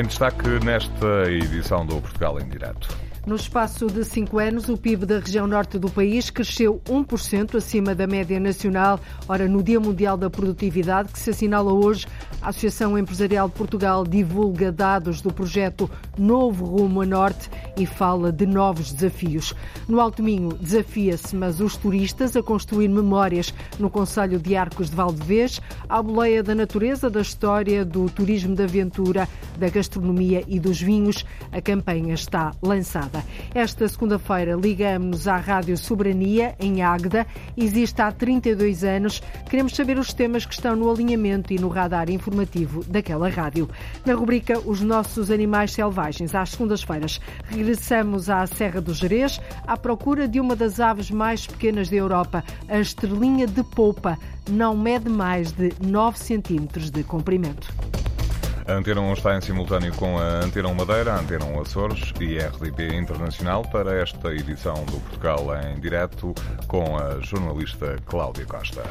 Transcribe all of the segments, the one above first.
Em destaque nesta edição do Portugal em Direto. No espaço de cinco anos, o PIB da região norte do país cresceu 1% acima da média nacional. Ora, no Dia Mundial da Produtividade, que se assinala hoje, a Associação Empresarial de Portugal divulga dados do projeto Novo Rumo a Norte e fala de novos desafios. No Alto Minho, desafia-se, mas os turistas a construir memórias no Conselho de Arcos de Valdevez, à boleia da natureza, da história, do turismo de aventura, da gastronomia e dos vinhos. A campanha está lançada. Esta segunda-feira ligamos à Rádio Soberania, em Águeda. Existe há 32 anos. Queremos saber os temas que estão no alinhamento e no radar informativo daquela rádio. Na rubrica Os Nossos Animais Selvagens, às segundas-feiras, regressamos à Serra do Jerez à procura de uma das aves mais pequenas da Europa, a estrelinha de polpa. Não mede mais de 9 centímetros de comprimento. A Antena 1 está em simultâneo com a Antena 1 Madeira, a Antena 1 Açores e a RDP Internacional para esta edição do Portugal em direto com a jornalista Cláudia Costa.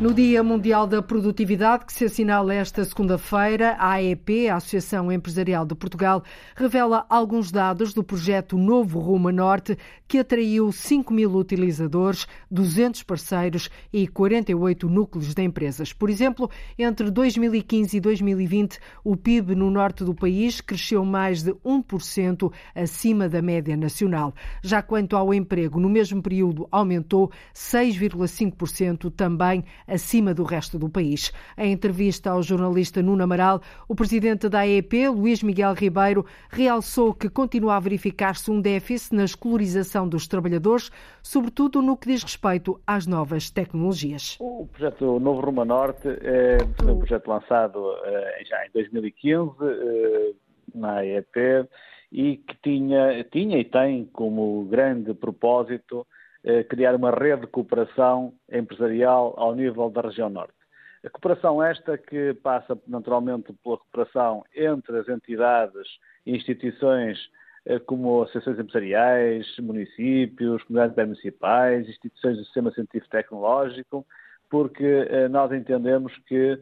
No Dia Mundial da Produtividade, que se assinala esta segunda-feira, a AEP, a Associação Empresarial de Portugal, revela alguns dados do projeto Novo Rumo Norte, que atraiu 5 mil utilizadores, 200 parceiros e 48 núcleos de empresas. Por exemplo, entre 2015 e 2020, o PIB no norte do país cresceu mais de 1% acima da média nacional. Já quanto ao emprego, no mesmo período aumentou 6,5% também acima do resto do país. Em entrevista ao jornalista Nuno Amaral, o presidente da AEP, Luís Miguel Ribeiro, realçou que continua a verificar-se um déficit na escolarização dos trabalhadores, sobretudo no que diz respeito às novas tecnologias. O projeto Novo Rumo Norte é um projeto lançado eh, já em 2015 eh, na AEP e que tinha, tinha e tem como grande propósito criar uma rede de cooperação empresarial ao nível da região norte. A cooperação esta que passa naturalmente pela cooperação entre as entidades e instituições eh, como associações empresariais, municípios, comunidades municipais, instituições do sistema científico tecnológico, porque eh, nós entendemos que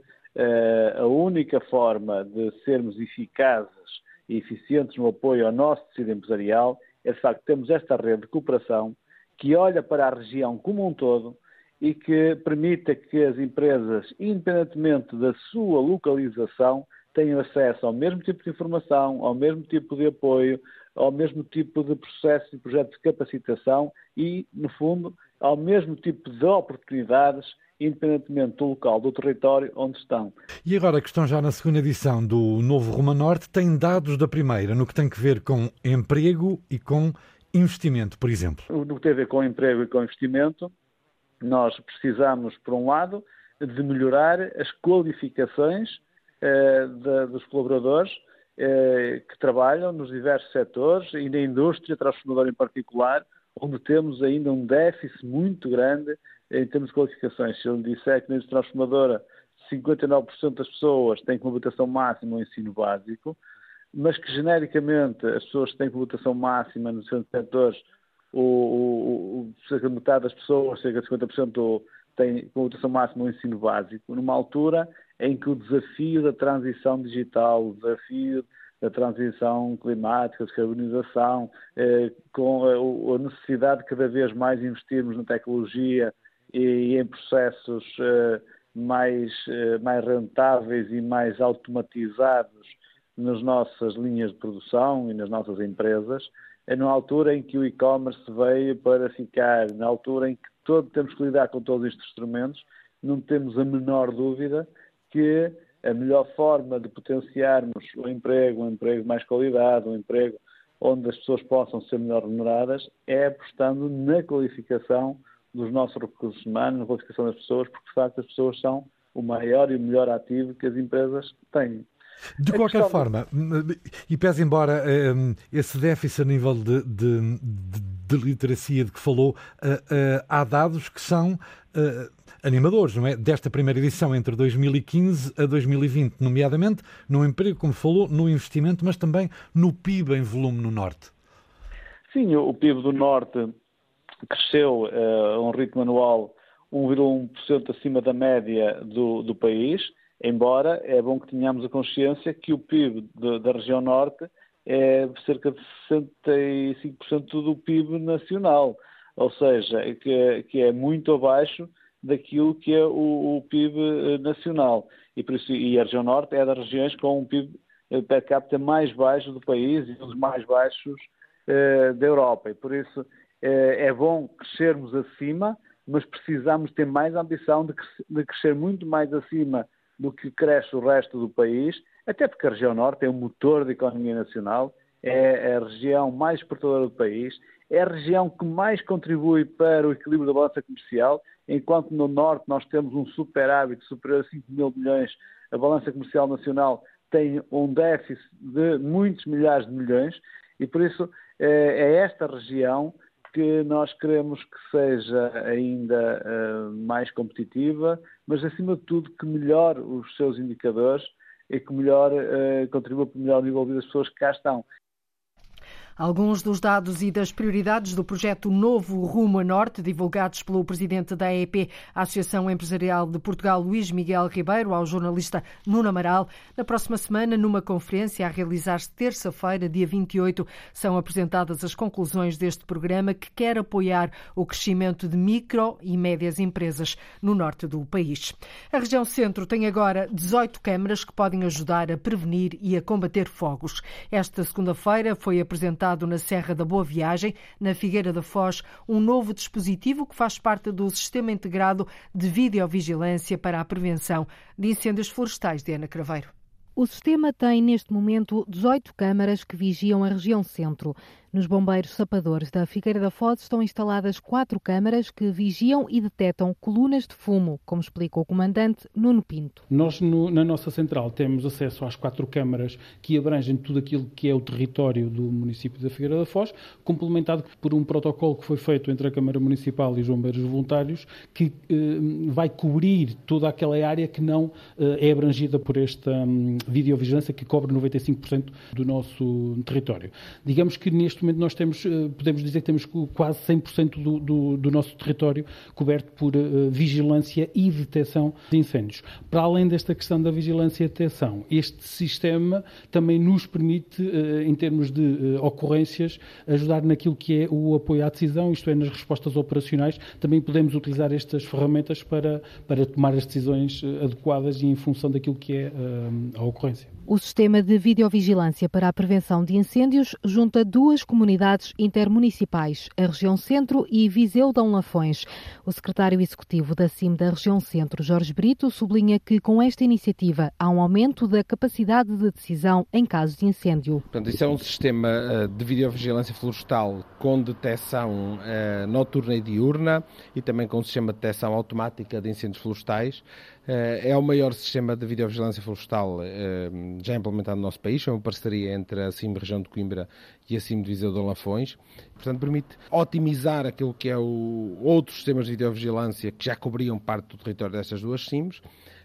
a única forma de sermos eficazes e eficientes no apoio ao nosso tecido empresarial é de facto termos esta rede de cooperação que olha para a região como um todo e que permita que as empresas, independentemente da sua localização, tenham acesso ao mesmo tipo de informação, ao mesmo tipo de apoio, ao mesmo tipo de processo e projeto de capacitação e, no fundo, ao mesmo tipo de oportunidades, independentemente do local, do território onde estão. E agora que estão já na segunda edição do Novo Roma Norte, têm dados da primeira no que tem que ver com emprego e com investimento, por exemplo? No que tem a ver com emprego e com investimento, nós precisamos, por um lado, de melhorar as qualificações eh, de, dos colaboradores eh, que trabalham nos diversos setores e na indústria transformadora em particular, onde temos ainda um déficit muito grande em termos de qualificações. Se eu disser que na indústria transformadora 59% das pessoas têm como votação máxima o ensino básico, mas que genericamente as pessoas que têm votação máxima nos seus setores, o, o, o, cerca de metade das pessoas, cerca de 50% têm votação máxima o ensino básico, numa altura em que o desafio da transição digital, o desafio da transição climática, a descarbonização, eh, com a, a, necessidade de cada vez mais investirmos na tecnologia e, e em processos eh, mais, eh, mais rentáveis e mais automatizados nas nossas linhas de produção e nas nossas empresas, é na altura em que o e-commerce veio para ficar, na altura em que todo, temos que lidar com todos estes instrumentos, não temos a menor dúvida que a melhor forma de potenciarmos o emprego, um emprego de mais qualidade, um emprego onde as pessoas possam ser melhor remuneradas, é apostando na qualificação dos nossos recursos humanos, na qualificação das pessoas, porque de facto as pessoas são o maior e o melhor ativo que as empresas têm. De qualquer questão... forma, e pese embora um, esse déficit a nível de, de, de, de, literacia de que falou, uh, uh, há dados que são uh, animadores, não é? Desta primeira edição entre 2015 a 2020, nomeadamente no emprego, como falou, no investimento, mas também no PIB em volume no Norte. Sim, o PIB do Norte cresceu a um ritmo anual 1,1% acima da média do, do país Embora é bom que tenhamos a consciência que o PIB de, da região norte é cerca de 65% do PIB nacional, ou seja, que, que, é muito abaixo daquilo que é o, o PIB eh, nacional. E, por isso, e a região norte é das regiões com um PIB eh, per capita mais baixo do país e um dos mais baixos eh, da Europa. E por isso eh, é bom crescermos acima, mas precisamos ter mais ambição de, de crescer muito mais acima do que cresce o resto do país, até porque a região norte é o motor da economia nacional, é a região mais exportadora do país, é a região que mais contribui para o equilíbrio da balança comercial, enquanto no norte nós temos um superávit superior a 5 mil milhões, a balança comercial nacional tem um déficit de muitos milhares de milhões e por isso é, é esta região que nós queremos que seja ainda uh, mais competitiva, mas acima de tudo que melhore os seus indicadores e que melhor uh, contribua para o melhor nível das pessoas que cá estão. Alguns dos dados e das prioridades do projeto Novo Rumo a Norte, divulgados pelo presidente da AEP, a Associação Empresarial de Portugal, Luís Miguel Ribeiro, ao jornalista Nuno Amaral. Na próxima semana, numa conferência a realizar-se terça-feira, dia 28, são apresentadas as conclusões deste programa que quer apoiar o crescimento de micro e médias empresas no norte do país. A região centro tem agora 18 câmaras que podem ajudar a prevenir e a combater fogos. Esta segunda-feira foi apresentada na Serra da Boa Viagem, na Figueira da Foz, um novo dispositivo que faz parte do Sistema Integrado de Videovigilância para a Prevenção de Incêndios Florestais de Ana Craveiro. O sistema tem, neste momento, 18 câmaras que vigiam a região centro. Nos bombeiros sapadores da Figueira da Foz estão instaladas quatro câmaras que vigiam e detectam colunas de fumo, como explica o comandante Nuno Pinto. Nós, no, na nossa central, temos acesso às quatro câmaras que abrangem tudo aquilo que é o território do município da Figueira da Foz, complementado por um protocolo que foi feito entre a Câmara Municipal e os bombeiros voluntários, que eh, vai cobrir toda aquela área que não eh, é abrangida por esta um, videovigilância que cobre 95% do nosso território. Digamos que neste momento nós temos, eh, podemos dizer que temos quase 100% do, do, do, nosso território coberto por uh, vigilância e detecção de incêndios. Para além desta questão da vigilância e detecção, este sistema também nos permite, uh, em termos de uh, ocorrências, ajudar naquilo que é o apoio à decisão, isto é, nas respostas operacionais. Também podemos utilizar estas ferramentas para, para tomar as decisões adequadas e em função daquilo que é a ocorrência. O sistema de videovigilância para a prevenção de incêndios junta duas comunidades intermunicipais, a região Centro e Viseu Dão Lafões. O secretário executivo da CIM da região Centro, Jorge Brito, sublinha que com esta iniciativa há um aumento da capacidade de decisão em casos de incêndio. Portanto, isso é um sistema eh, de videovigilância florestal com detecção eh, noturna e diurna e também com um sistema de detecção automática de incêndios florestais. Eh, é o maior sistema de videovigilância florestal já implementado no nosso país, é uma parceria entre a CIM Região de Coimbra e a CIM de Viseu de Lafões. Portanto, permite otimizar aquilo que é o outros sistemas de videovigilância que já cobriam parte do território destas duas CIMs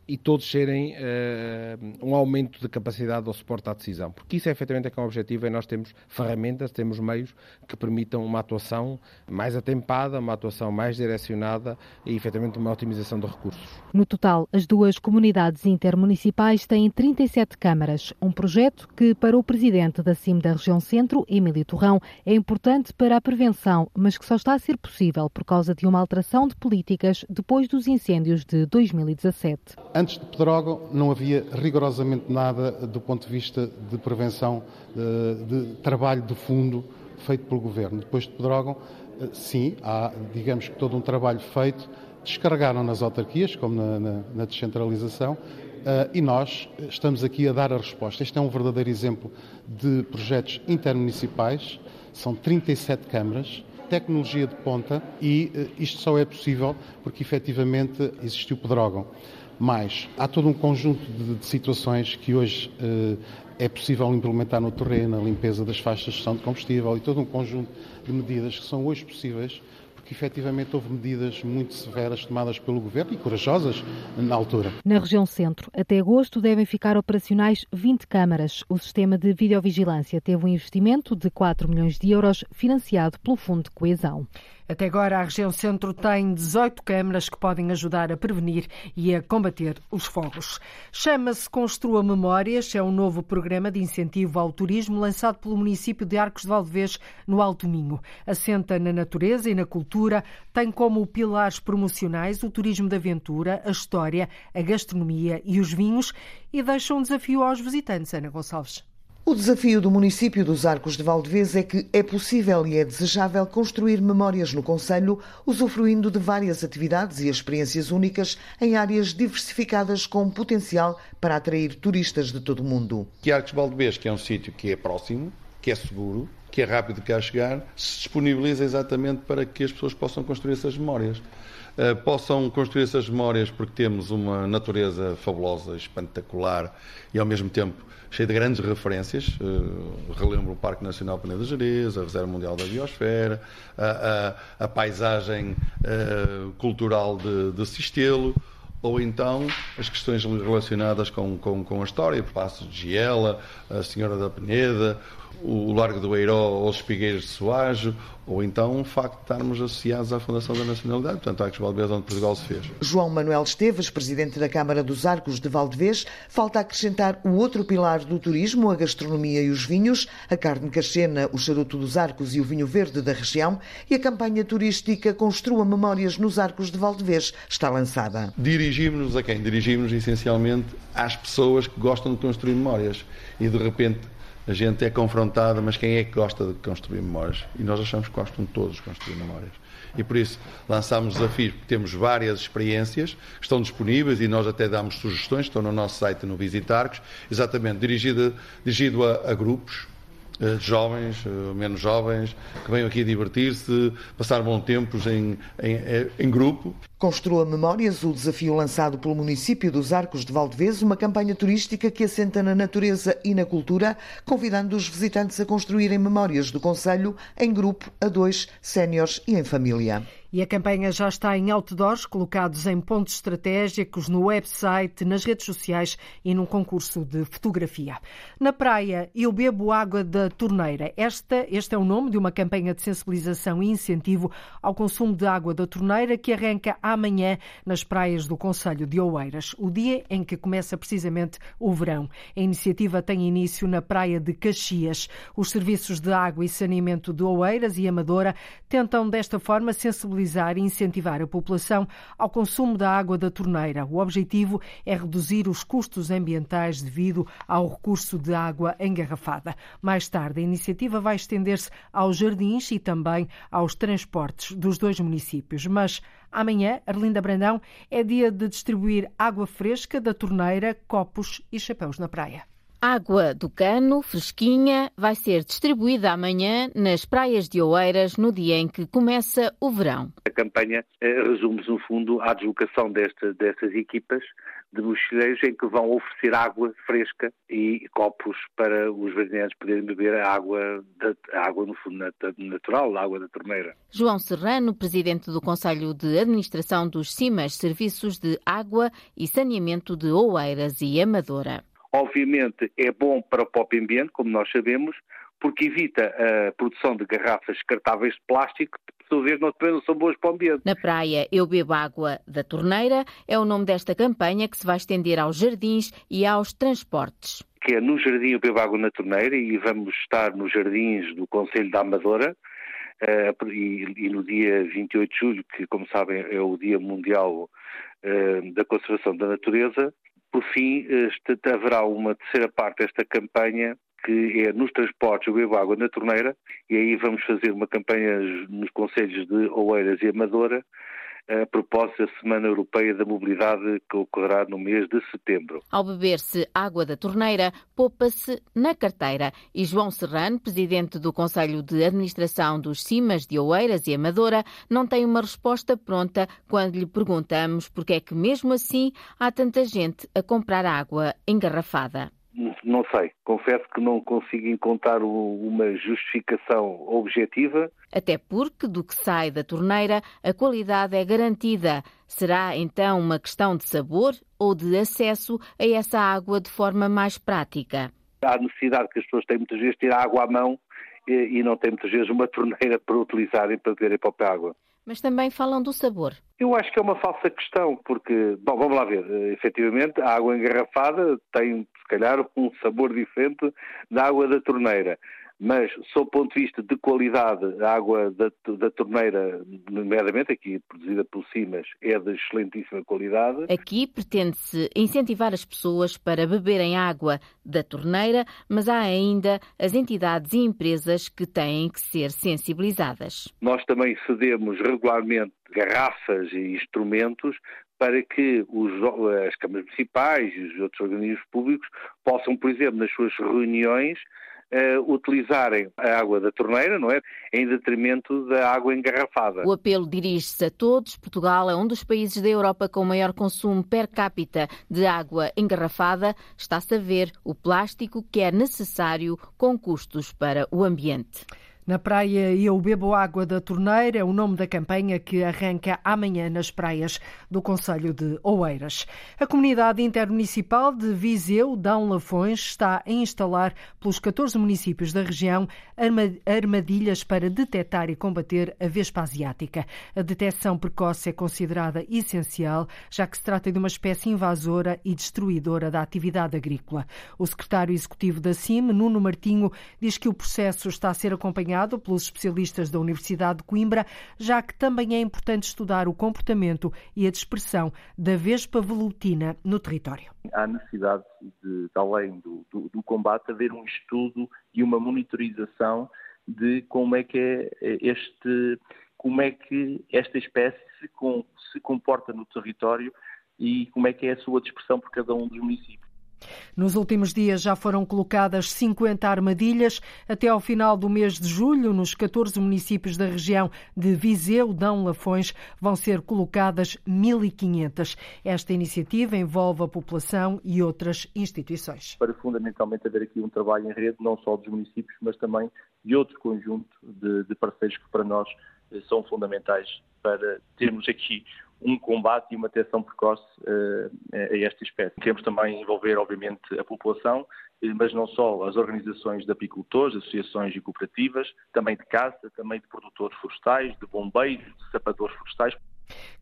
e todos serem uh, um aumento de capacidade ao suporte à decisão. Porque isso é efetivamente é que é o objetivo, é nós temos ferramentas, temos meios que permitam uma atuação mais atempada, uma atuação mais direcionada e efetivamente uma otimização de recursos. No total, as duas comunidades intermunicipais têm 37 câmaras, um projeto que para o presidente da CIM da região Centro, Emílio Torrão, é importante para a prevenção, mas que só está a ser possível por causa de uma alteração de políticas depois dos incêndios de 2017. Antes de Pedrógão não havia rigorosamente nada do ponto de vista de prevenção, de, de trabalho de fundo feito pelo Governo. Depois de Pedrógão, eh, sim, há, digamos que todo um trabalho feito, descarregaram nas autarquias, como na, na, na descentralização, Uh, e nós estamos aqui a dar a resposta. Este é um verdadeiro exemplo de projetos intermunicipais, são 37 câmaras, tecnologia de ponta e isto só é possível porque efetivamente existiu Pedrógão. Mas há todo um conjunto de, de situações que hoje eh, é possível implementar no terreno, a limpeza das faixas de gestão de combustível e todo um conjunto de medidas que são hoje possíveis porque efetivamente houve medidas muito severas tomadas pelo Governo e corajosas na altura. Na região centro, até agosto devem ficar operacionais 20 câmaras. O sistema de videovigilância teve um investimento de 4 milhões de euros financiado pelo Fundo de Coesão. Até agora, a região centro tem 18 câmaras que podem ajudar a prevenir e a combater os fogos. Chama-se Construa Memórias, é um novo programa de incentivo ao turismo lançado pelo município de Arcos de Valdevez, no Alto Minho. Assenta na natureza e na cultura, tem como pilares promocionais o turismo de aventura, a história, a gastronomia e os vinhos e deixa um desafio aos visitantes, Ana Gonçalves. O desafio do município dos Arcos de Valdevez é que é possível e é desejável construir memórias no Conselho, usufruindo de várias atividades e experiências únicas em áreas diversificadas com potencial para atrair turistas de todo o mundo. Que Arcos de Valdevez, que é um sítio que é próximo, que é seguro, que é rápido cá chegar, se disponibiliza exatamente para que as pessoas possam construir essas memórias. Uh, possam construir essas memórias porque temos uma natureza fabulosa, espetacular e ao mesmo tempo cheia de grandes referências. Uh, relembro o Parque Nacional Peneda Jerez, a Reserva Mundial da Biosfera, a, a, a paisagem uh, cultural de, de Sistelo, ou então as questões relacionadas com, com, com a história, Passos de Giela, a Senhora da Peneda, o Largo do Eiró aos Espigueiros de Soajo, ou então o facto de estarmos associados à Fundação da Nacionalidade, portanto, Arcos de Valdevez, onde Portugal se fez. João Manuel Esteves, presidente da Câmara dos Arcos de Valdevez, falta acrescentar o outro pilar do turismo, a gastronomia e os vinhos, a carne cachena, o charuto dos Arcos e o vinho verde da região, e a campanha turística Construa Memórias nos Arcos de Valdevez está lançada. Dirigimos-nos a quem? Dirigimos-nos essencialmente às pessoas que gostam de construir memórias e de repente a gente é confrontada, mas quem é que gosta de construir memórias? E nós achamos que gostam todos de construir memórias. E por isso lançámos desafios, porque temos várias experiências que estão disponíveis e nós até damos sugestões, estão no nosso site no Visitarcos, exatamente dirigido, dirigido a, a grupos, eh, jovens, eh, menos jovens, que venham aqui divertir-se, passar bons tempos em, em, eh, em, grupo. Construa Memórias, o desafio lançado pelo município dos Arcos de Valdevez, uma campanha turística que assenta na natureza e na cultura, convidando os visitantes a construírem memórias do Conselho em grupo, a dois, séniores e em família. E a campanha já está em outdoors, colocados em pontos estratégicos, no website, nas redes sociais e num concurso de fotografia. Na praia, eu bebo água da torneira. Esta, este é o nome de uma campanha de sensibilização e incentivo ao consumo de água da torneira que arranca amanhã nas praias do Conselho de Oeiras, o dia em que começa precisamente o verão. A iniciativa tem início na praia de Caxias. Os serviços de água e saneamento de Oeiras e Amadora tentam desta forma sensibilizar sensibilizar e incentivar a população ao consumo da água da torneira. O objetivo é reduzir os custos ambientais devido ao recurso de água engarrafada. Mais tarde, a iniciativa vai estender-se aos jardins e também aos transportes dos dois municípios. Mas amanhã, Arlinda Brandão, é dia de distribuir água fresca da torneira, copos e chapéus na praia. Água do cano, fresquinha, vai ser distribuída amanhã nas praias de Oeiras, no dia em que começa o verão. A campanha eh, resume-se, no fundo, à deslocação desta, destas equipas de mochileiros em que vão oferecer água fresca e copos para os vereadores poderem beber a água, da, a água no fundo natural, a água da torneira. João Serrano, presidente do Conselho de Administração dos CIMAS, Serviços de Água e Saneamento de Oeiras e Amadora. Obviamente é bom para o próprio ambiente, como nós sabemos, porque evita a produção de garrafas descartáveis de plástico, que, por sua vez, não, não são boas para o ambiente. Na praia Eu Bebo Água da Torneira é o nome desta campanha que se vai estender aos jardins e aos transportes. Que é no Jardim Eu Bebo Água na Torneira e vamos estar nos jardins do Conselho da Amadora, Uh, e, e, no dia 28 de julho, que, como sabem, é o Dia Mundial uh, da Conservação da Natureza, por fim, este, haverá uma terceira parte desta campanha que é nos transportes eu bebo água na torneira e aí vamos fazer uma campanha nos conselhos de Oeiras e Amadora a propósito da Semana Europeia da Mobilidade que ocorrerá no mês de setembro. Ao beber-se água da torneira, poupa-se na carteira. E João Serrano, presidente do Conselho de Administração dos CIMAS de Oeiras e Amadora, não tem uma resposta pronta quando lhe perguntamos porque é que mesmo assim há tanta gente a comprar água engarrafada. Não sei, confesso que não consigo encontrar uma justificação objetiva. Até porque, do que sai da torneira, a qualidade é garantida. Será então uma questão de sabor ou de acesso a essa água de forma mais prática? Há necessidade que as pessoas têm muitas vezes de ter água à mão e, não têm muitas vezes uma torneira para utilizarem para beberem a própria água. Mas também falam do sabor. Eu acho que é uma falsa questão, porque, bom, vamos lá ver, efetivamente a água engarrafada tem, se calhar, um sabor diferente da água da torneira mas, sob o ponto de vista de qualidade, a água da, da torneira, nomeadamente aqui produzida por Simas, é de excelentíssima qualidade. Aqui pretende-se incentivar as pessoas para beberem água da torneira, mas há ainda as entidades e empresas que têm que ser sensibilizadas. Nós também cedemos regularmente garrafas e instrumentos para que os, as câmaras municipais e os outros organismos públicos possam, por exemplo, nas suas reuniões, uh, utilizarem a água da torneira, não é? Em detrimento da água engarrafada. O apelo dirige-se a todos. Portugal é um dos países da Europa com maior consumo per capita de água engarrafada. Está-se a ver o plástico que é necessário com custos para o ambiente. Na praia Eu Bebo Água da Torneira é o nome da campanha que arranca amanhã nas praias do Conselho de Oeiras. A comunidade intermunicipal de Viseu, Dão Lafões, está a instalar pelos 14 municípios da região armadilhas para detectar e combater a vespa asiática. A detecção precoce é considerada essencial, já que se trata de uma espécie invasora e destruidora da atividade agrícola. O secretário executivo da CIM, Nuno Martinho, diz que o processo está a ser acompanhado acompanhado pelos especialistas da Universidade de Coimbra, já que também é importante estudar o comportamento e a dispersão da vespa velutina no território. Há necessidade de, além do, do, do combate, haver um estudo e uma monitorização de como é que é este, como é que esta espécie se, com, se comporta no território e como é que é a sua dispersão por cada um dos municípios. Nos últimos dias já foram colocadas 50 armadilhas. Até ao final do mês de julho, nos 14 municípios da região de Viseu, Dão Lafões, vão ser colocadas 1.500. Esta iniciativa envolve a população e outras instituições. Para fundamentalmente haver aqui um trabalho em rede, não só dos municípios, mas também de outro conjunto de, de parceiros que para nós eh, são fundamentais para termos aqui um combate e uma detecção precoce uh, a esta espécie. Queremos também envolver, obviamente, a população, eh, mas não só as organizações de apicultores, associações e cooperativas, também de caça, também de produtores florestais, de bombeiros, de sapadores florestais.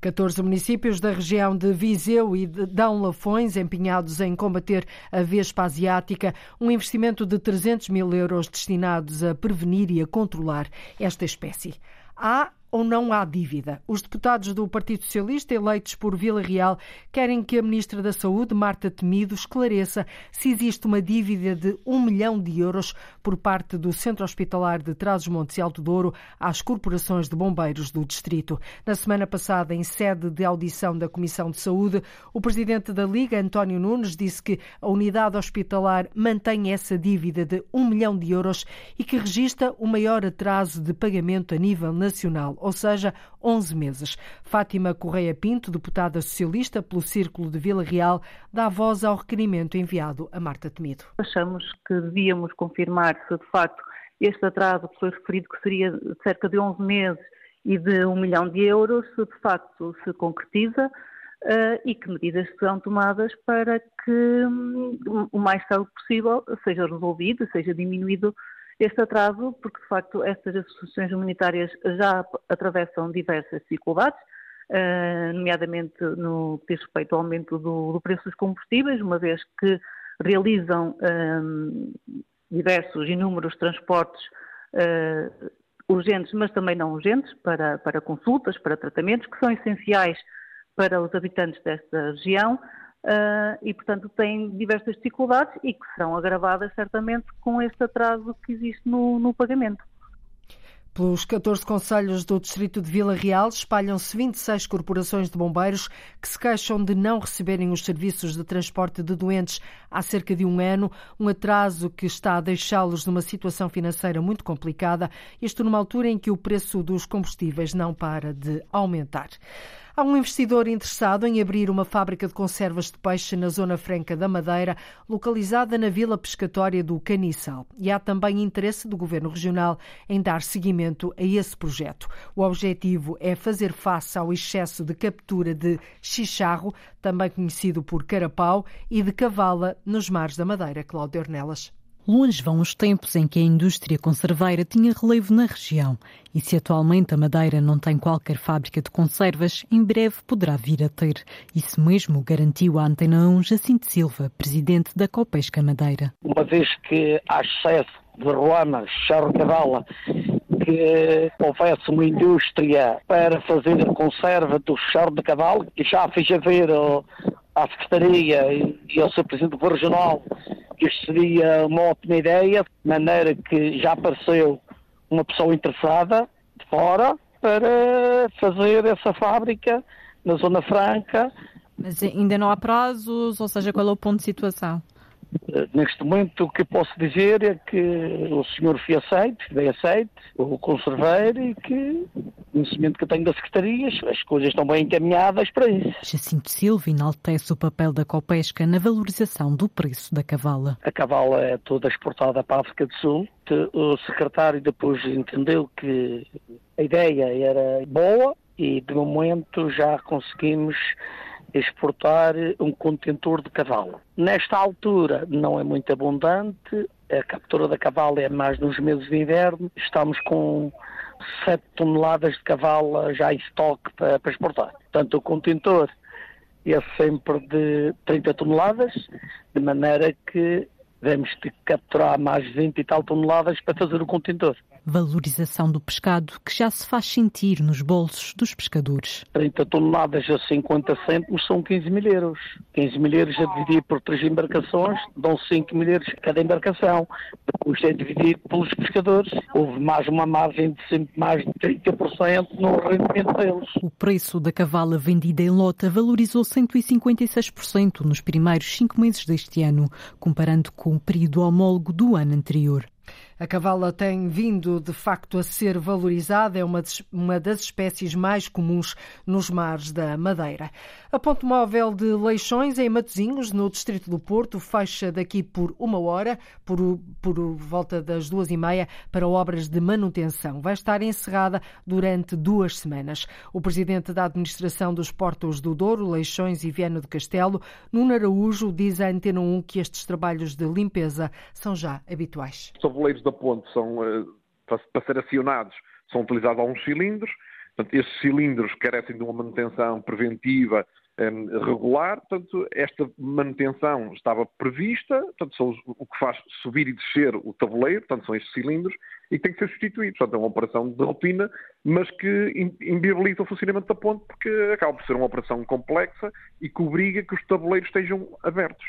14 municípios da região de Viseu e de Dão Lafões empenhados em combater a vespa asiática, um investimento de 300 mil euros destinados a prevenir e a controlar esta espécie. Há ou não há dívida? Os deputados do Partido Socialista eleitos por Vila Real querem que a Ministra da Saúde, Marta Temido, esclareça se existe uma dívida de um milhão de euros por parte do Centro Hospitalar de Trás-os-Montes e Alto Douro às corporações de bombeiros do Distrito. Na semana passada, em sede de audição da Comissão de Saúde, o Presidente da Liga, António Nunes, disse que a unidade hospitalar mantém essa dívida de um milhão de euros e que registra o maior atraso de pagamento a nível nacional ou seja, 11 meses. Fátima Correia Pinto, deputada socialista pelo Círculo de Vila Real, dá voz ao requerimento enviado a Marta Temido. Achamos que devíamos confirmar se de facto este atraso que foi referido que seria cerca de 11 meses e de 1 milhão de euros, se de facto se concretiza Uh, e que medidas serão tomadas para que um, o mais tarde possível seja resolvido, seja diminuído este atraso, porque de facto estas associações humanitárias já atravessam diversas dificuldades, uh, nomeadamente no que diz respeito ao aumento do, do, preço dos combustíveis, uma vez que realizam um, ah, diversos inúmeros transportes uh, urgentes, mas também não urgentes, para, para consultas, para tratamentos, que são essenciais para os habitantes desta região Uh, e, portanto, têm diversas dificuldades e que serão agravadas certamente com este atraso que existe no, no pagamento. Pelos 14 conselhos do Distrito de Vila Real espalham-se 26 corporações de bombeiros que se queixam de não receberem os serviços de transporte de doentes há cerca de um ano, um atraso que está a deixá-los numa situação financeira muito complicada, isto numa altura em que o preço dos combustíveis não para de aumentar. Há um investidor interessado em abrir uma fábrica de conservas de peixe na Zona Franca da Madeira, localizada na Vila Pescatória do Caniçal. E há também interesse do Governo Regional em dar seguimento a esse projeto. O objetivo é fazer face ao excesso de captura de chicharro, também conhecido por carapau, e de cavala nos mares da Madeira. Cláudio Ornelas. Longe vão os tempos em que a indústria conserveira tinha relevo na região. E se atualmente a Madeira não tem qualquer fábrica de conservas, em breve poderá vir a ter. Isso mesmo garantiu a Antena 1 Jacinto Silva, presidente da Copesca Madeira. Uma vez que há excesso de Ruana, Cadala, que houvesse uma indústria para fazer a conserva do charro de cavalo, e já fiz a ver à Secretaria e ao Sr. Presidente do Regional que isto seria uma ótima ideia, de maneira que já apareceu uma pessoa interessada de fora para fazer essa fábrica na Zona Franca. Mas ainda não há prazos, ou seja, qual é o ponto de situação? Eh, neste momento, o que posso dizer é que o senhor foi aceito, bem aceito, o conserveiro, e que, no conhecimento que eu tenho da Secretaria, as coisas estão bem encaminhadas para isso. Jacinto Silva enaltece o papel da Copesca na valorização do preço da cavala. A cavala é toda exportada para a África do Sul. O secretário depois entendeu que a ideia era boa e, de momento, já conseguimos exportar um contentor de cavalo. Nesta altura não é muito abundante, a captura da cavalo é mais nos meses de inverno, estamos com 7 toneladas de cavalo já em estoque para, para exportar. Portanto, o contentor é sempre de 30 toneladas, de maneira que devemos capturar mais 20 e tal toneladas para fazer o contentor. Valorização do pescado que já se faz sentir nos bolsos dos pescadores. 30 toneladas a 50 cêntimos são 15 mil euros. 15 mil euros a dividir por três embarcações dão 5 mil euros cada embarcação. Depois é dividido pelos pescadores. Houve mais uma margem de sempre mais de 30% no rendimento deles. O preço da cavala vendida em lota valorizou 156% nos primeiros cinco meses deste ano, comparando com o período homólogo do ano anterior. A cavala tem vindo, de facto, a ser valorizada, é uma, uma das espécies mais comuns nos mares da Madeira. A ponte móvel de Leixões, em Matosinhos, no distrito do Porto, fecha daqui por uma hora, por, por volta das duas e meia, para obras de manutenção. Vai estar encerrada durante duas semanas. O presidente da administração dos portos do Douro, Leixões e Viana do Castelo, Nuno Araújo, diz à Antena 1 que estes trabalhos de limpeza são já habituais. Da ponte são, eh, para ser acionados, são utilizados alguns cilindros. Portanto, estes cilindros carecem de uma manutenção preventiva um, regular. Portanto, esta manutenção estava prevista, portanto, são o que faz subir e descer o tabuleiro, portanto, são estes cilindros, e tem que ser substituído. Portanto, é uma operação de rotina, mas que inviabiliza o funcionamento da ponte, porque acaba por ser uma operação complexa e que obriga que os tabuleiros estejam abertos.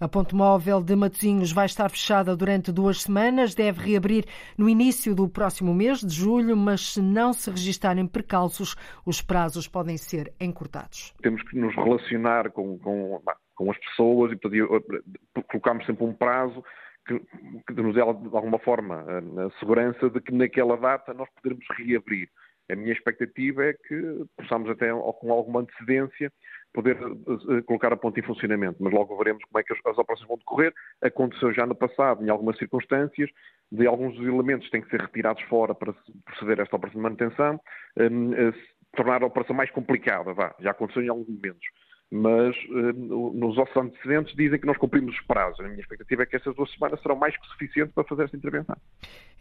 A ponte móvel de Matosinhos vai estar fechada durante duas semanas, deve reabrir no início do próximo mês de julho, mas se não se registarem precalços, os prazos podem ser encurtados. Temos que nos relacionar com, com, com as pessoas e colocamos sempre um prazo que, que nos dê de alguma forma a segurança de que naquela data nós podermos reabrir. A minha expectativa é que possamos até com alguma antecedência poder uh, colocar a ponte em funcionamento, mas logo veremos como é que as, operações vão decorrer. Aconteceu já no passado, em algumas circunstâncias, de alguns elementos têm que ser retirados fora para proceder a esta operação de manutenção, um, uh, tornar a operação mais complicada, vá. já aconteceu em alguns momentos mas uh, nos nossos antecedentes dizem que nós cumprimos os prazos. A minha expectativa é que essas duas semanas serão mais que suficientes para fazer esta intervenção.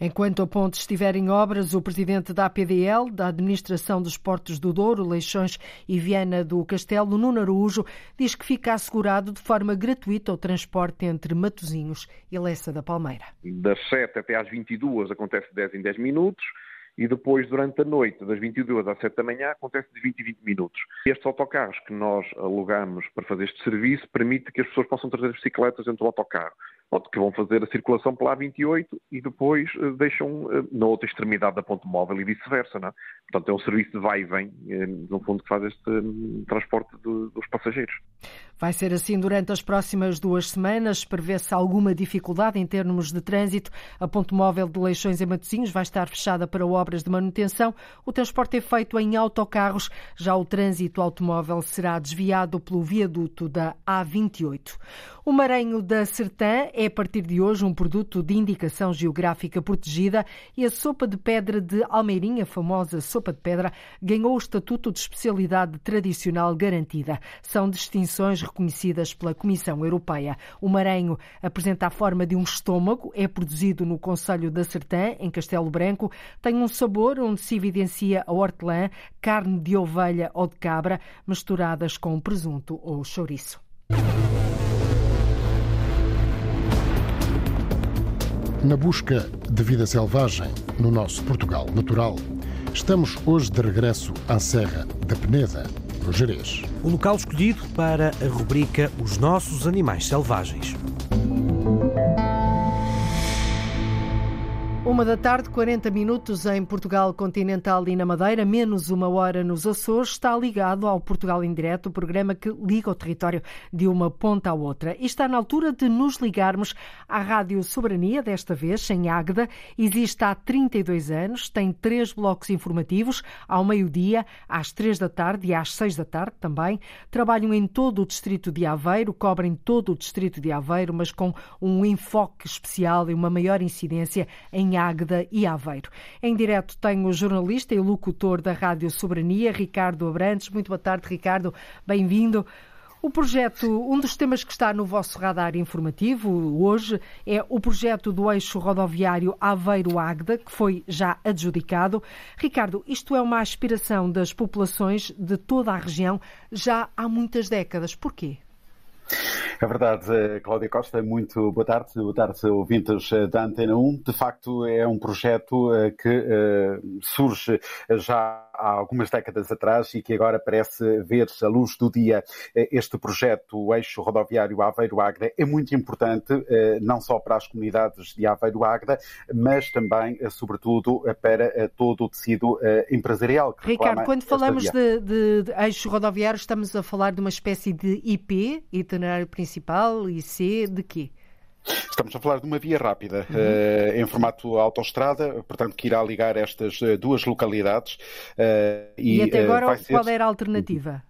Enquanto a ponte estiver em obras, o presidente da APDL, da Administração dos Portos do Douro, Leixões e Viana do Castelo, Nuno Araújo, diz que fica assegurado de forma gratuita o transporte entre Matozinhos e Lessa da Palmeira. Das 7 até às 22 acontece 10 em 10 minutos e depois, durante a noite, das 22 às 7 da manhã, acontece de 20 em 20 minutos. Estes autocarros que nós alugamos para fazer este serviço permite que as pessoas possam trazer as bicicletas dentro do autocarro que vão fazer a circulação pela A28 e depois eh, deixam eh, na outra extremidade da ponte móvel e vice-versa. É? Portanto, é um serviço de vai e vem, eh, no fundo, que faz este hum, transporte dos passageiros. Vai ser assim durante as próximas duas semanas. Prevê-se alguma dificuldade em termos de trânsito. A ponte móvel de Leixões em Matosinhos vai estar fechada para obras de manutenção. O transporte é feito em autocarros. Já o trânsito automóvel será desviado pelo viaduto da A28. O maranho da Sertã é, a partir de hoje, um produto de indicação geográfica protegida e a sopa de pedra de Almeirinha, a famosa sopa de pedra, ganhou o estatuto de especialidade tradicional garantida. São distinções reconhecidas pela Comissão Europeia. O maranho apresenta a forma de um estômago, é produzido no Conselho da Sertã, em Castelo Branco, tem um sabor onde se evidencia a hortelã, carne de ovelha ou de cabra, misturadas com presunto ou chouriço. Na busca de vida selvagem no nosso Portugal natural, estamos hoje de regresso à Serra da Peneda, no Jerez. O local escolhido para a rubrica Os Nossos Animais Selvagens. Uma da tarde, 40 minutos em Portugal continental e na Madeira, menos uma hora nos Açores, está ligado ao Portugal em Direto, o programa que liga o território de uma ponta à outra. E está na altura de nos ligarmos à Rádio Soberania, desta vez em Águeda. Existe há 32 anos, tem três blocos informativos, ao meio-dia, às três da tarde e às seis da tarde também. Trabalham em todo o distrito de Aveiro, cobrem todo o distrito de Aveiro, mas com um enfoque especial e uma maior incidência em Águeda e Aveiro. Em direto tenho o jornalista e locutor da Rádio Soberania, Ricardo Abrantes. Muito boa tarde, Ricardo. Bem-vindo. O projeto, um dos temas que está no vosso radar informativo hoje é o projeto do eixo rodoviário Aveiro-Águeda, que foi já adjudicado. Ricardo, isto é uma aspiração das populações de toda a região já há muitas décadas. Porquê? É verdade, eh, Cláudia Costa, muito boa tarde, boa tarde ouvintes eh, da Antena 1. De facto, é um projeto eh, que surge já há algumas décadas atrás e que agora parece ver-se à luz do dia. Este projeto, o eixo rodoviário Aveiro-Águeda, é muito importante, não só para as comunidades de Aveiro-Águeda, mas também, sobretudo, para todo o tecido empresarial. Ricardo, quando falamos de, de, de eixo rodoviário, estamos a falar de uma espécie de IP, itinerário principal, IC, de quê? Estamos a falar de uma via rápida, uhum. uh, em formato autoestrada, portanto, que irá ligar estas uh, duas localidades. Uh, e, e, até agora, qual ser... era a alternativa?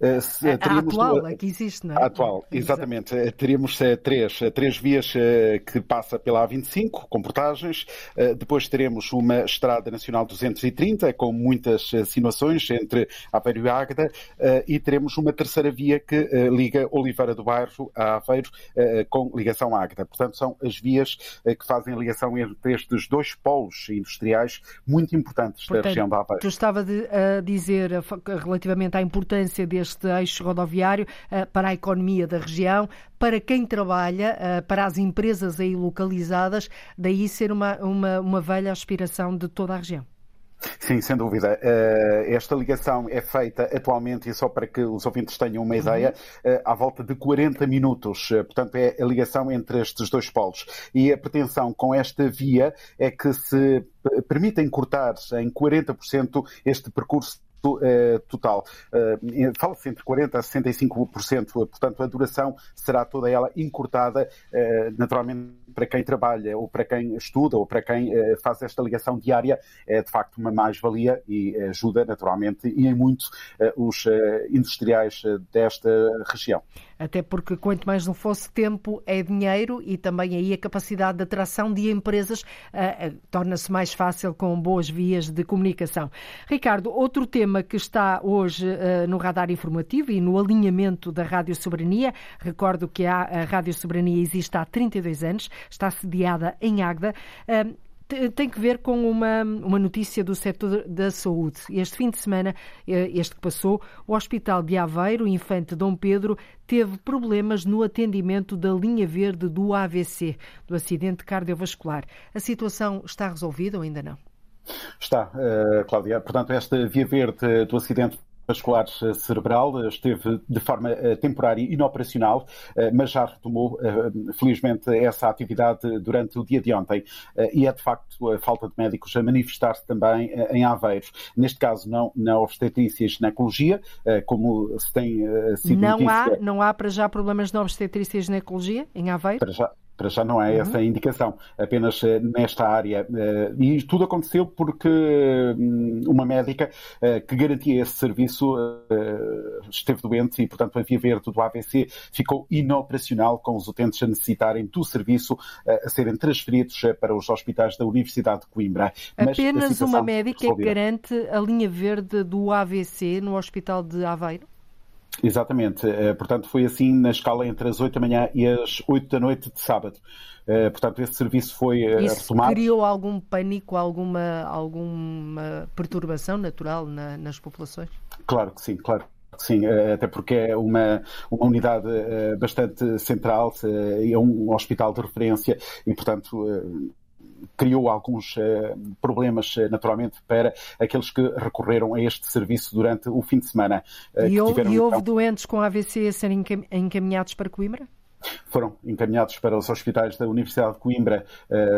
Uh, a atual, a que existe, não é? A atual, exatamente. Exato. Teríamos uh, três, três vias que passa pela A25, com portagens. Depois teremos uma Estrada Nacional 230, com muitas sinuações entre Aveiro e Águeda. E teremos uma terceira via que liga Oliveira do Bairro a Aveiro, com ligação à Águeda. Portanto, são as vias que fazem a ligação entre estes dois polos industriais muito importantes Portanto, da região da Aveiro. Tu estava a dizer relativamente à importância deste este eixo rodoviário eh, para a economia da região, para quem trabalha, eh, para as empresas aí localizadas, daí ser uma, uma, uma velha aspiração de toda a região. Sim, sem dúvida. Eh, esta ligação é feita atualmente, e só para que os ouvintes tenham uma ideia, uhum. à volta de 40 minutos. Portanto, é a ligação entre estes dois polos. E a pretensão com esta via é que se permita encurtar em 40% este percurso eh, total. Eh, fala-se entre 40% a 65%, portanto, a duração será toda ela encurtada, eh, naturalmente, para quem trabalha, ou para quem estuda, ou para quem faz esta ligação diária, é de facto uma mais-valia e ajuda, naturalmente, e em muito os industriais desta região até porque quanto mais não fosse tempo é dinheiro e também aí a capacidade de atração de empresas torna-se mais fácil com boas vias de comunicação. Ricardo, outro tema que está hoje no radar informativo e no alinhamento da Rádio Soberania, recordo que a Rádio Soberania existe há 32 anos, está sediada em Águeda tem que ver com uma, uma notícia do setor da saúde. Este fim de semana, eh, este que passou, o Hospital de Aveiro, Infante Dom Pedro, teve problemas no atendimento da linha verde do AVC, do acidente cardiovascular. A situação está resolvida ou ainda não? Está, uh, Cláudia. Portanto, esta via verde do acidente vascular cerebral, esteve de forma eh, temporária inoperacional, eh, mas já retomou, eh, felizmente, essa atividade durante o dia de ontem. E é, de facto, a falta de médicos a manifestar-se também em Aveiro. Neste caso, não na obstetrícia e ginecologia, como se tem sido não notícia. há Não há para já problemas na obstetrícia e ginecologia em Aveiro? Para já, para já não há uhum. essa indicação, apenas uh, nesta área. Uh, e tudo aconteceu porque um, uma médica uh, que garantia esse serviço esteve doente e, portanto, a via verde do AVC ficou inoperacional, com os utentes a necessitarem do serviço a serem transferidos para os hospitais da Universidade de Coimbra. Apenas uma médica que garante a linha verde do AVC no Hospital de Aveiro? Exatamente. Eh, portanto, foi assim na escala entre as 8 da manhã e as 8 da noite de sábado. Eh, portanto, esse serviço foi eh, Isso retomado. criou algum pânico, alguma, alguma perturbação natural na, nas populações? Claro que sim, claro. Sim, até porque é uma, uma unidade bastante central, é um hospital de referência e, portanto, criou alguns uh, problemas, uh, naturalmente, para aqueles que recorreram a este serviço durante o fim de semana. Uh, e, houve, tiveram, e houve então, doentes com AVC a serem encaminhados para Coimbra? Foram encaminhados para os hospitais da Universidade de Coimbra,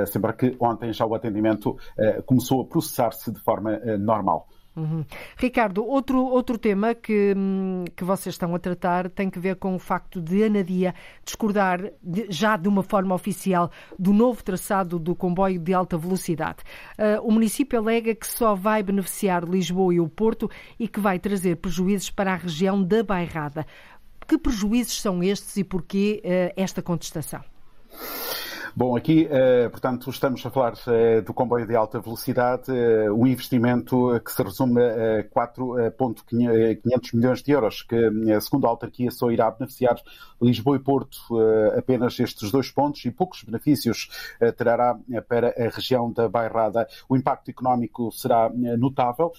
sempre que ontem já o atendimento começou a processar-se de forma normal. Uhum. Ricardo, outro, outro tema que, hum, que vocês estão a tratar tem que ver com o facto de Anadia discordar, de, já de uma forma oficial, do novo traçado do comboio de alta velocidade. Uh, o município alega que só vai beneficiar Lisboa e o Porto e que vai trazer prejuízos para a região da Bairrada. Que prejuízos são estes e porquê uh, esta contestação? Bom, aqui, eh, portanto, estamos a falar eh, do comboio de alta velocidade, eh, um investimento que se resume a 4,500 milhões de euros, que, segundo a autarquia, só irá beneficiar Lisboa e Porto apenas estes dois pontos e poucos benefícios trará para a região da Bairrada. O impacto económico será notável,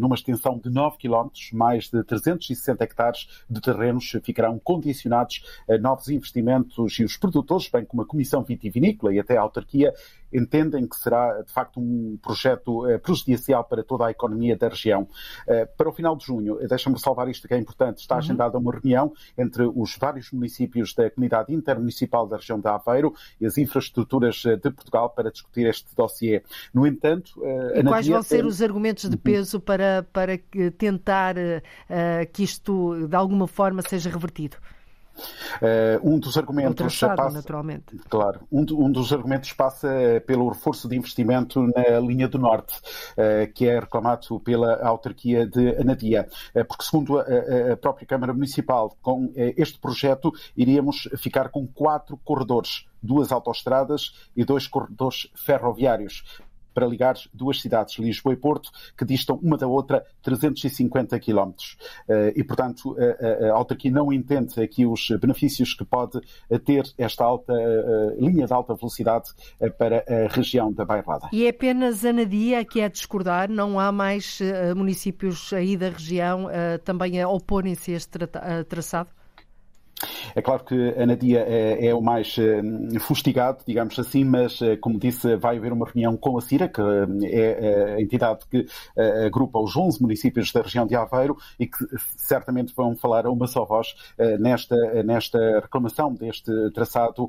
numa extensão de 9 quilómetros, mais de 360 hectares de terrenos ficarão condicionados a novos investimentos e os produtores, bem como a Comissão Vitivinícola, vitivinícola e até a autarquia entendem que será de facto um projeto eh, prejudicial para toda a economia da região. Eh, para o final de junho, eh, deixa-me salvar isto que é importante, está uhum. agendada uma reunião entre os vários municípios da comunidade intermunicipal da região de Aveiro e as infraestruturas de Portugal para discutir este dossiê. No entanto, e quais vão ser os argumentos de uhum. peso para, para tentar uh, que isto de alguma forma seja revertido? Uh, um dos argumentos passa, naturalmente. Claro, um, um, dos argumentos passa pelo reforço de investimento na linha do norte, uh, que é reclamado pela autarquia de Anadia, uh, porque segundo a, a, própria Câmara Municipal, com este projeto iríamos ficar com quatro corredores, duas autoestradas e dois corredores ferroviários para ligar duas cidades, Lisboa e Porto, que distam uma da outra 350 quilómetros. Eh, e, portanto, a autarquia não entende aqui os benefícios que pode ter esta alta linha de alta velocidade eh, para a região da Bairrada. E é apenas a Nadia que é a discordar? Não há mais eh, municípios aí da região também a oporem-se a este traçado? É claro que a Nadia é, é o mais uh, fustigado, digamos assim, mas, uh, como disse, vai haver uma reunião com a CIRA, que uh, é a entidade que agrupa os 11 municípios da região de Aveiro e que certamente vão falar a uma só voz nesta, nesta reclamação deste traçado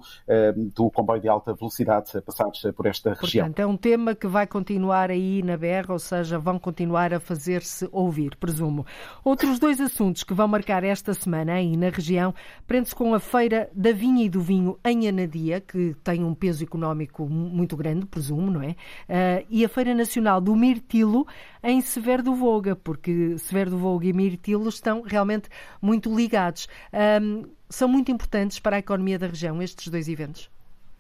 do comboio de alta velocidade a passar por esta região. Portanto, é um tema que vai continuar aí na berra, ou seja, vão continuar a fazer-se ouvir, presumo. Outros dois assuntos que vão marcar esta semana aí na região prende-se com a Feira da Vinha e do Vinho em Anadia, que tem um peso económico muito grande, presumo, não é? Uh, e a Feira Nacional do Mirtilo em Severo do Voga, porque Severo do Voga e Mirtilo estão realmente muito ligados. Um, são muito importantes para a economia da região, estes dois eventos.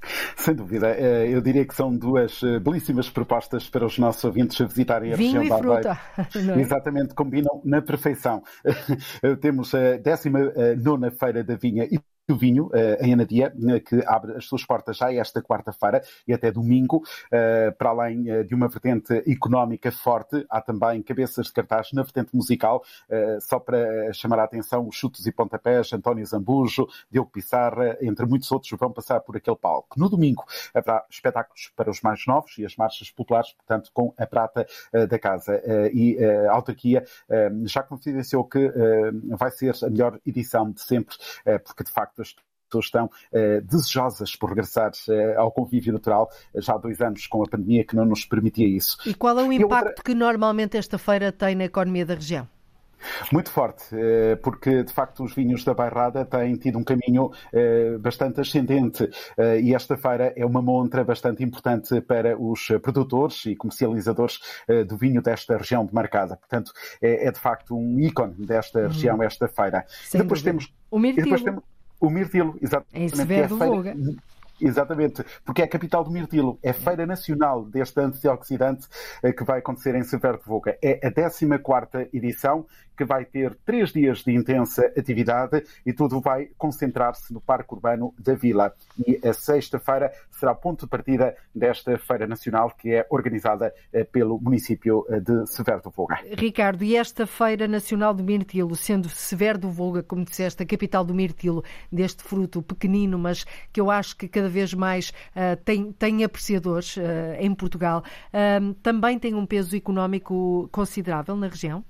Sem dúvida. Eh, eu diria que são duas eh, belíssimas propostas para os nossos ouvintes a visitarem a Vinho região da Aveiro. É? Exatamente, combinam na perfeição. Temos a 19 Feira da Vinha e do vinho uh, em Anadia, uh, que abre as suas portas já esta quarta-feira e até domingo. Uh, para além de uma vertente económica forte, há também cabeças de cartaz na vertente musical, só para chamar a atenção, os chutos e pontapés, António Zambujo, Diogo Pissarra, entre muitos outros, vão passar por aquele palco. No domingo haverá espetáculos para os mais novos e as marchas populares, portanto, com a prata da casa. e a autarquia já confidenciou que vai ser a melhor edição de sempre, porque de facto as pessoas estão uh, desejosas por regressar uh, ao convívio natural, já há dois anos com a pandemia que não nos permitia isso. E qual é o impacto outra... que normalmente esta feira tem na economia da região? Muito forte, eh, porque de facto os vinhos da Bairrada têm tido um caminho eh, bastante ascendente eh, e esta feira é uma montra bastante importante para os produtores e comercializadores do vinho desta região demarcada. Portanto, é, é de facto um ícone desta uhum. região, esta feira. Sem depois dúvida. temos o Mirtilo. O Mirtilo, exatamente. Em Severo é feira... Exatamente, porque é a capital do mirtilo, é a Feira Nacional deste antioxidante que vai acontecer em Severo de Voga. É a 14 edição que vai ter três dias de intensa atividade e tudo vai concentrar-se no Parque Urbano da Vila. E a sexta-feira será o ponto de partida desta Feira Nacional que é organizada eh, pelo município eh, de Severo do Volga. Ricardo, e esta Feira Nacional do Mirtilo, sendo Severo do Volga, como disseste, a capital do mirtilo, deste fruto pequenino, mas que eu acho que cada vez mais uh, tem, tem apreciadores uh, em Portugal, uh, também tem um peso económico considerável na região?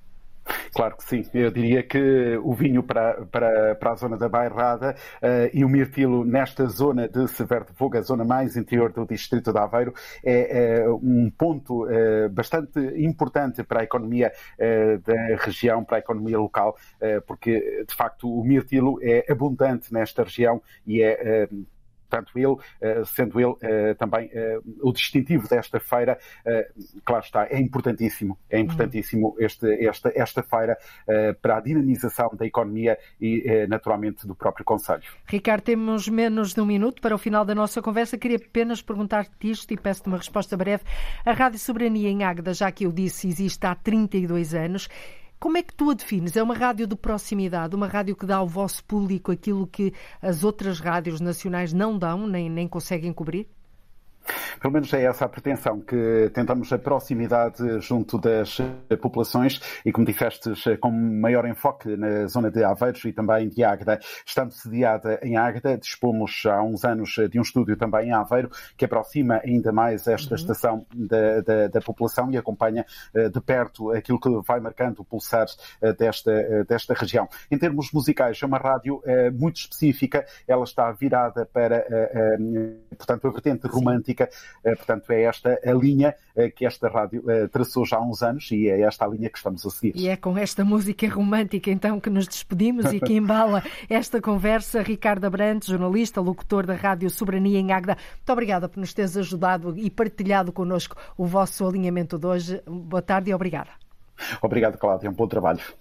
Claro que sim. Eu diria que o vinho para, para, para a zona da Bairrada uh, e o mirtilo nesta zona de Severo de Voga, a zona mais interior do distrito de Aveiro, é, é um ponto uh, bastante importante para a economia uh, da região, para a economia local, porque de facto o mirtilo é abundante nesta região e é portanto, ele, eh, sendo ele eh, também eh, o distintivo desta feira, claro está, é importantíssimo, é importantíssimo este, esta, esta feira para a dinamização da economia e, naturalmente, do próprio Conselho. Ricardo, temos menos de um minuto para o final da nossa conversa. Queria apenas perguntar-te isto e peço-te uma resposta breve. A Rádio Soberania em Águeda, já que eu disse, existe há 32 anos. Como é que tu a defines? É uma rádio de proximidade, uma rádio que dá ao vosso público aquilo que as outras rádios nacionais não dão, nem, nem conseguem cobrir? Pelo menos é essa a pretensão, que tentamos a proximidade junto das populações e, como disseste, com maior enfoque na zona de Aveiros e também de Águeda. Estando sediada em Águeda, dispomos há uns anos de um estúdio também em Aveiro, que aproxima ainda mais esta uhum. estação da, da, da, população e acompanha eh, de perto aquilo que vai marcando o pulsar eh, desta, eh, desta região. Em termos musicais, é uma rádio muito específica, ela está virada para, portanto, a vertente romântica política. Eh, portanto, é esta a linha eh, que esta rádio eh, traçou já há uns anos e é esta a linha que estamos a seguir. E é com esta música romântica então que nos despedimos e que embala esta conversa. Ricardo Abrantes, jornalista, locutor da Rádio Soberania em Águeda, muito obrigada por nos teres ajudado e partilhado connosco o vosso alinhamento de hoje. Boa tarde e obrigada. Obrigado, Cláudia. Um bom trabalho.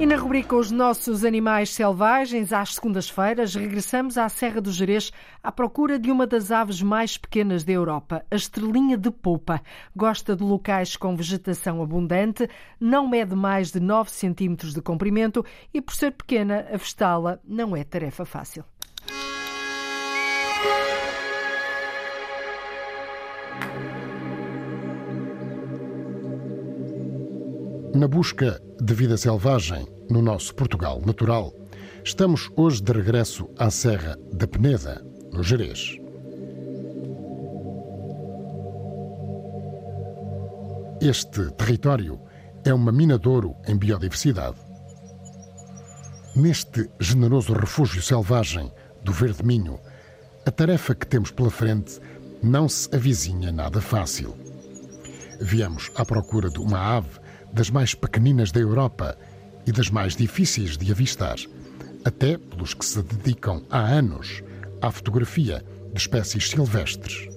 E na rubrica Os Nossos Animais Selvagens, às segundas-feiras, regressamos à Serra do Jerez à procura de uma das aves mais pequenas da Europa, a estrelinha de polpa. Gosta de locais com vegetação abundante, não mede mais de 9 centímetros de comprimento e, por ser pequena, avistá-la não é tarefa fácil. Na busca de vida selvagem no nosso Portugal natural, estamos hoje de regresso à Serra da Peneda, no Jerez. Este território é uma minadouro em biodiversidade. Neste generoso refúgio selvagem do Verde Minho, a tarefa que temos pela frente não se avizinha nada fácil. Viemos à procura de uma ave das mais pequeninas da Europa e das mais difíceis de avistar, até pelos que se dedicam há anos à fotografia de espécies silvestres.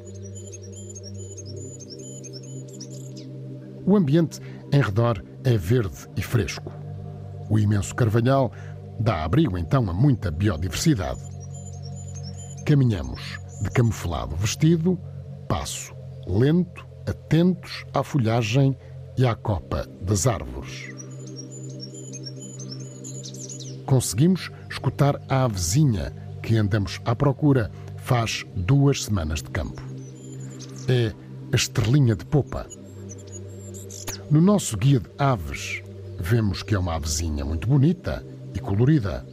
O ambiente em redor é verde e fresco. O imenso carvalhal dá abrigo então a muita biodiversidade. Caminhamos de camuflado vestido, passo lento, atentos à folhagem e à copa das árvores. Conseguimos escutar a avezinha que andamos à procura faz duas semanas de campo. É a estrelinha de popa. No nosso guia de aves, vemos que é uma avezinha muito bonita e colorida.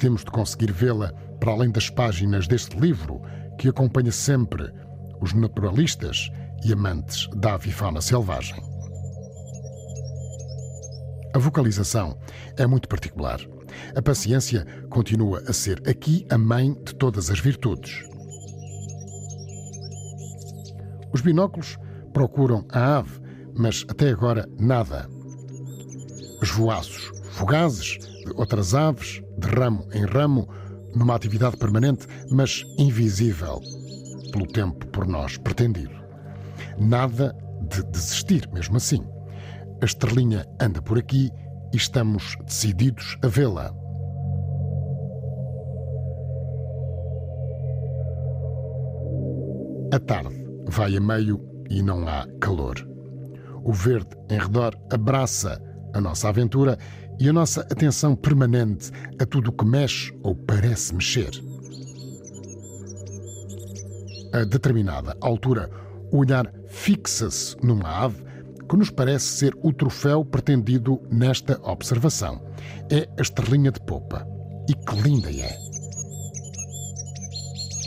Temos de conseguir vê-la para além das páginas deste livro que acompanha sempre os naturalistas e amantes da avifauna selvagem. A vocalização é muito particular. A paciência continua a ser aqui a mãe de todas as virtudes. Os binóculos procuram a ave, mas até agora nada. Esvoaços fugazes de outras aves, de ramo em ramo, numa atividade permanente, mas invisível pelo tempo por nós pretendido. Nada de desistir, mesmo assim. A estrelinha anda por aqui e estamos decididos a vê-la. A tarde vai a meio e não há calor. O verde em redor abraça a nossa aventura e a nossa atenção permanente a tudo o que mexe ou parece mexer. A determinada altura, o olhar fixa-se numa ave que nos parece ser o troféu pretendido nesta observação. É a estrelinha de popa. E que linda é!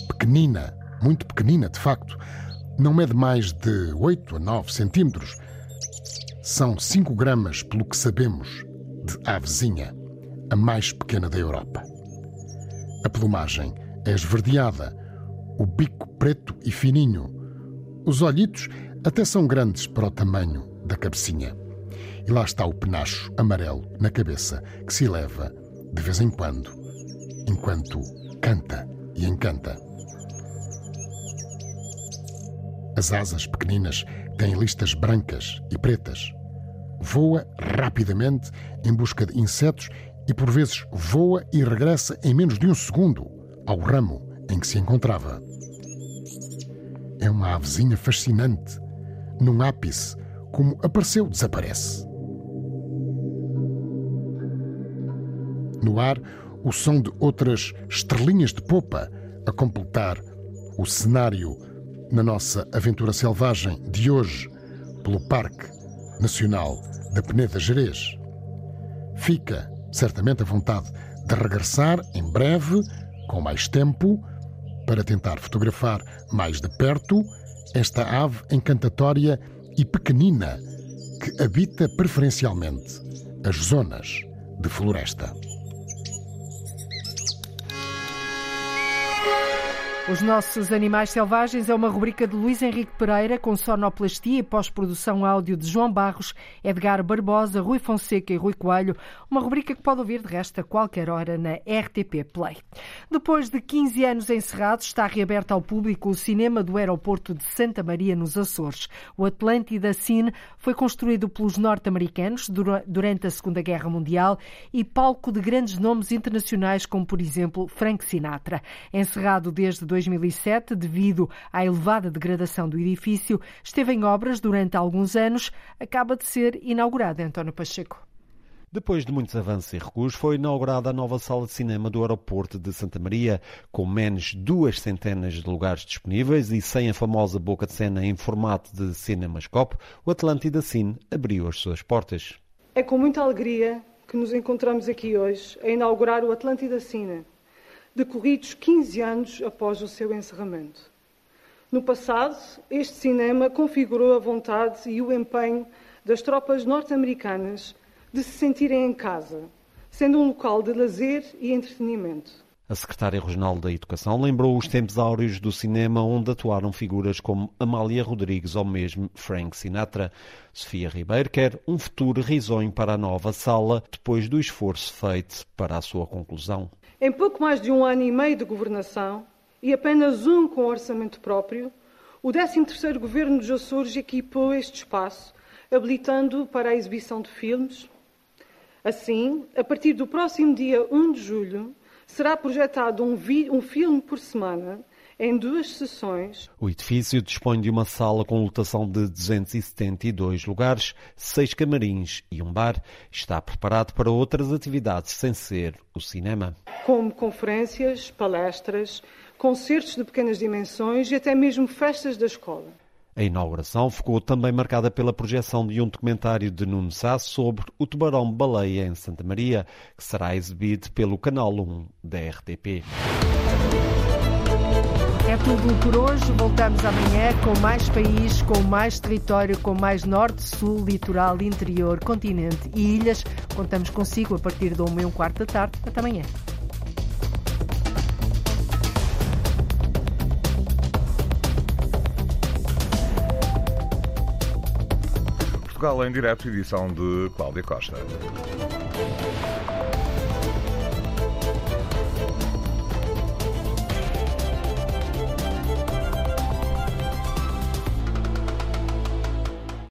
Pequenina, muito pequenina de facto, não mede mais de 8 a 9 centímetros. São 5 gramas, pelo que sabemos, de avezinha, a mais pequena da Europa. A plumagem é esverdeada, o bico preto e fininho. Os olhitos até são grandes para o tamanho da cabecinha. E lá está o penacho amarelo na cabeça que se eleva de vez em quando, enquanto canta e encanta. As asas pequeninas têm listas brancas e pretas voa rapidamente em busca de insetos e por vezes voa e regressa em menos de um segundo ao ramo em que se encontrava. É uma avezinha fascinante. Num ápice, como apareceu, desaparece. No ar, o som de outras estrelinhas de popa a completar o cenário na nossa aventura selvagem de hoje pelo Parque Nacional da Peneda Jerez. Fica certamente a vontade de regressar em breve, com mais tempo, para tentar fotografar mais de perto esta ave encantatória e pequenina que habita preferencialmente as zonas de floresta. Os Nossos Animais Selvagens é uma rubrica de Luís Henrique Pereira com sonoplastia e pós-produção áudio de João Barros, Edgar Barbosa, Rui Fonseca e Rui Coelho. Uma rubrica que pode ouvir de resto a qualquer hora na RTP Play. Depois de 15 anos encerrados, está reaberto ao público o cinema do aeroporto de Santa Maria, nos Açores. O Atlântida Cine foi construído pelos norte-americanos durante a Segunda Guerra Mundial e palco de grandes nomes internacionais, como por exemplo Frank Sinatra. Encerrado desde 2007, devido à elevada degradação do edifício, esteve em obras durante alguns anos, acaba de ser inaugurado António Pacheco. Depois de muitos avanços e recuos, foi inaugurada a nova sala de cinema do aeroporto de Santa Maria, com menos duas centenas de lugares disponíveis e sem a famosa boca de cena em formato de cinemascope, o Atlântida Cine abriu as suas portas. É com muita alegria que nos encontramos aqui hoje a inaugurar o Atlântida Cine, decorridos 15 anos após o seu encerramento. No passado, este cinema configurou a vontade e o empenho das tropas norte-americanas de se sentirem em casa, sendo um local de lazer e entretenimento. A secretária regional da Educação lembrou os tempos áureos do cinema onde atuaram figuras como Amália Rodrigues ou mesmo Frank Sinatra. Sofia Ribeiro quer um futuro risonho para a nova sala depois do esforço feito para a sua conclusão. Em pouco mais de um ano e meio de governação, e apenas um com orçamento próprio, o 13º Governo dos Açores equipou este espaço, habilitando para a exibição de filmes. Assim, a partir do próximo dia 1 de julho, será projetado um, um filme por semana em duas sessões. O edifício dispõe de uma sala com lotação de 272 lugares, seis camarins e um bar. Está preparado para outras atividades sem ser o cinema. Como conferências, palestras, concertos de pequenas dimensões e até mesmo festas da escola. A inauguração ficou também marcada pela projeção de um documentário de Nuno Sá sobre o tubarão-baleia em Santa Maria, que será exibido pelo Canal 1 da RTP. É tudo por hoje. Voltamos amanhã com mais país, com mais território, com mais norte, sul, litoral, interior, continente e ilhas. Contamos consigo a partir de meio e um quarto da tarde. Até amanhã. Portugal em direto, edição de Cláudia Costa.